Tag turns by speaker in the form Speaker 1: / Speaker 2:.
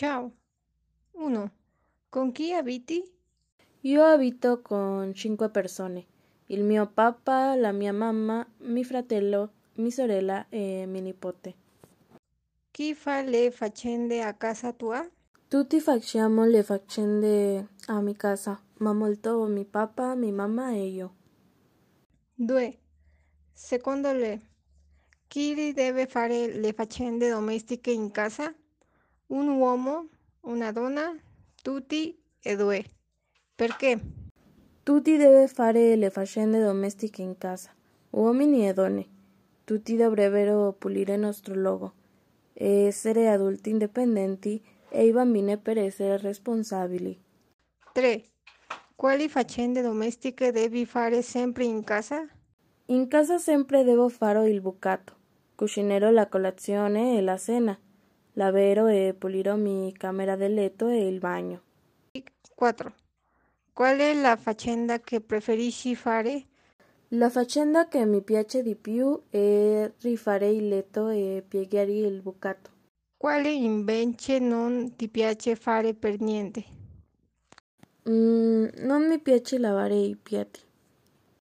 Speaker 1: Ciao. 1. Con chi abiti?
Speaker 2: Io abito con cinque persone. Il mio papà, la mia mamma, mi fratello, mi sorella e mi nipote.
Speaker 1: Chi fa le faccende a casa tua?
Speaker 2: Tutti facciamo le faccende a mi casa, ma molto mi papà, mi mamma e io.
Speaker 1: 2. Secondo lei, chi deve fare le faccende domestiche in casa? Un uomo, una donna, tutti e due. Perché?
Speaker 2: Tutti deve fare le faccende domestiche in casa, uomini e donne. Tutti dovrebbero pulire il nostro luogo, essere adulti indipendenti e i bambini per essere responsabili.
Speaker 1: 3. Quali faccende domestiche devi fare sempre in casa?
Speaker 2: In casa sempre devo fare il bucato, cucinero la colazione e la cena, lavero e pulirò mi camera del letto e il bagno.
Speaker 1: 4. Qual è la faccenda che preferisci fare?
Speaker 2: La faccenda che mi piace di più è rifare il letto e piegare il bucato.
Speaker 1: Quale invece non ti piace fare per niente?
Speaker 2: Mm, non mi piace lavare i piatti.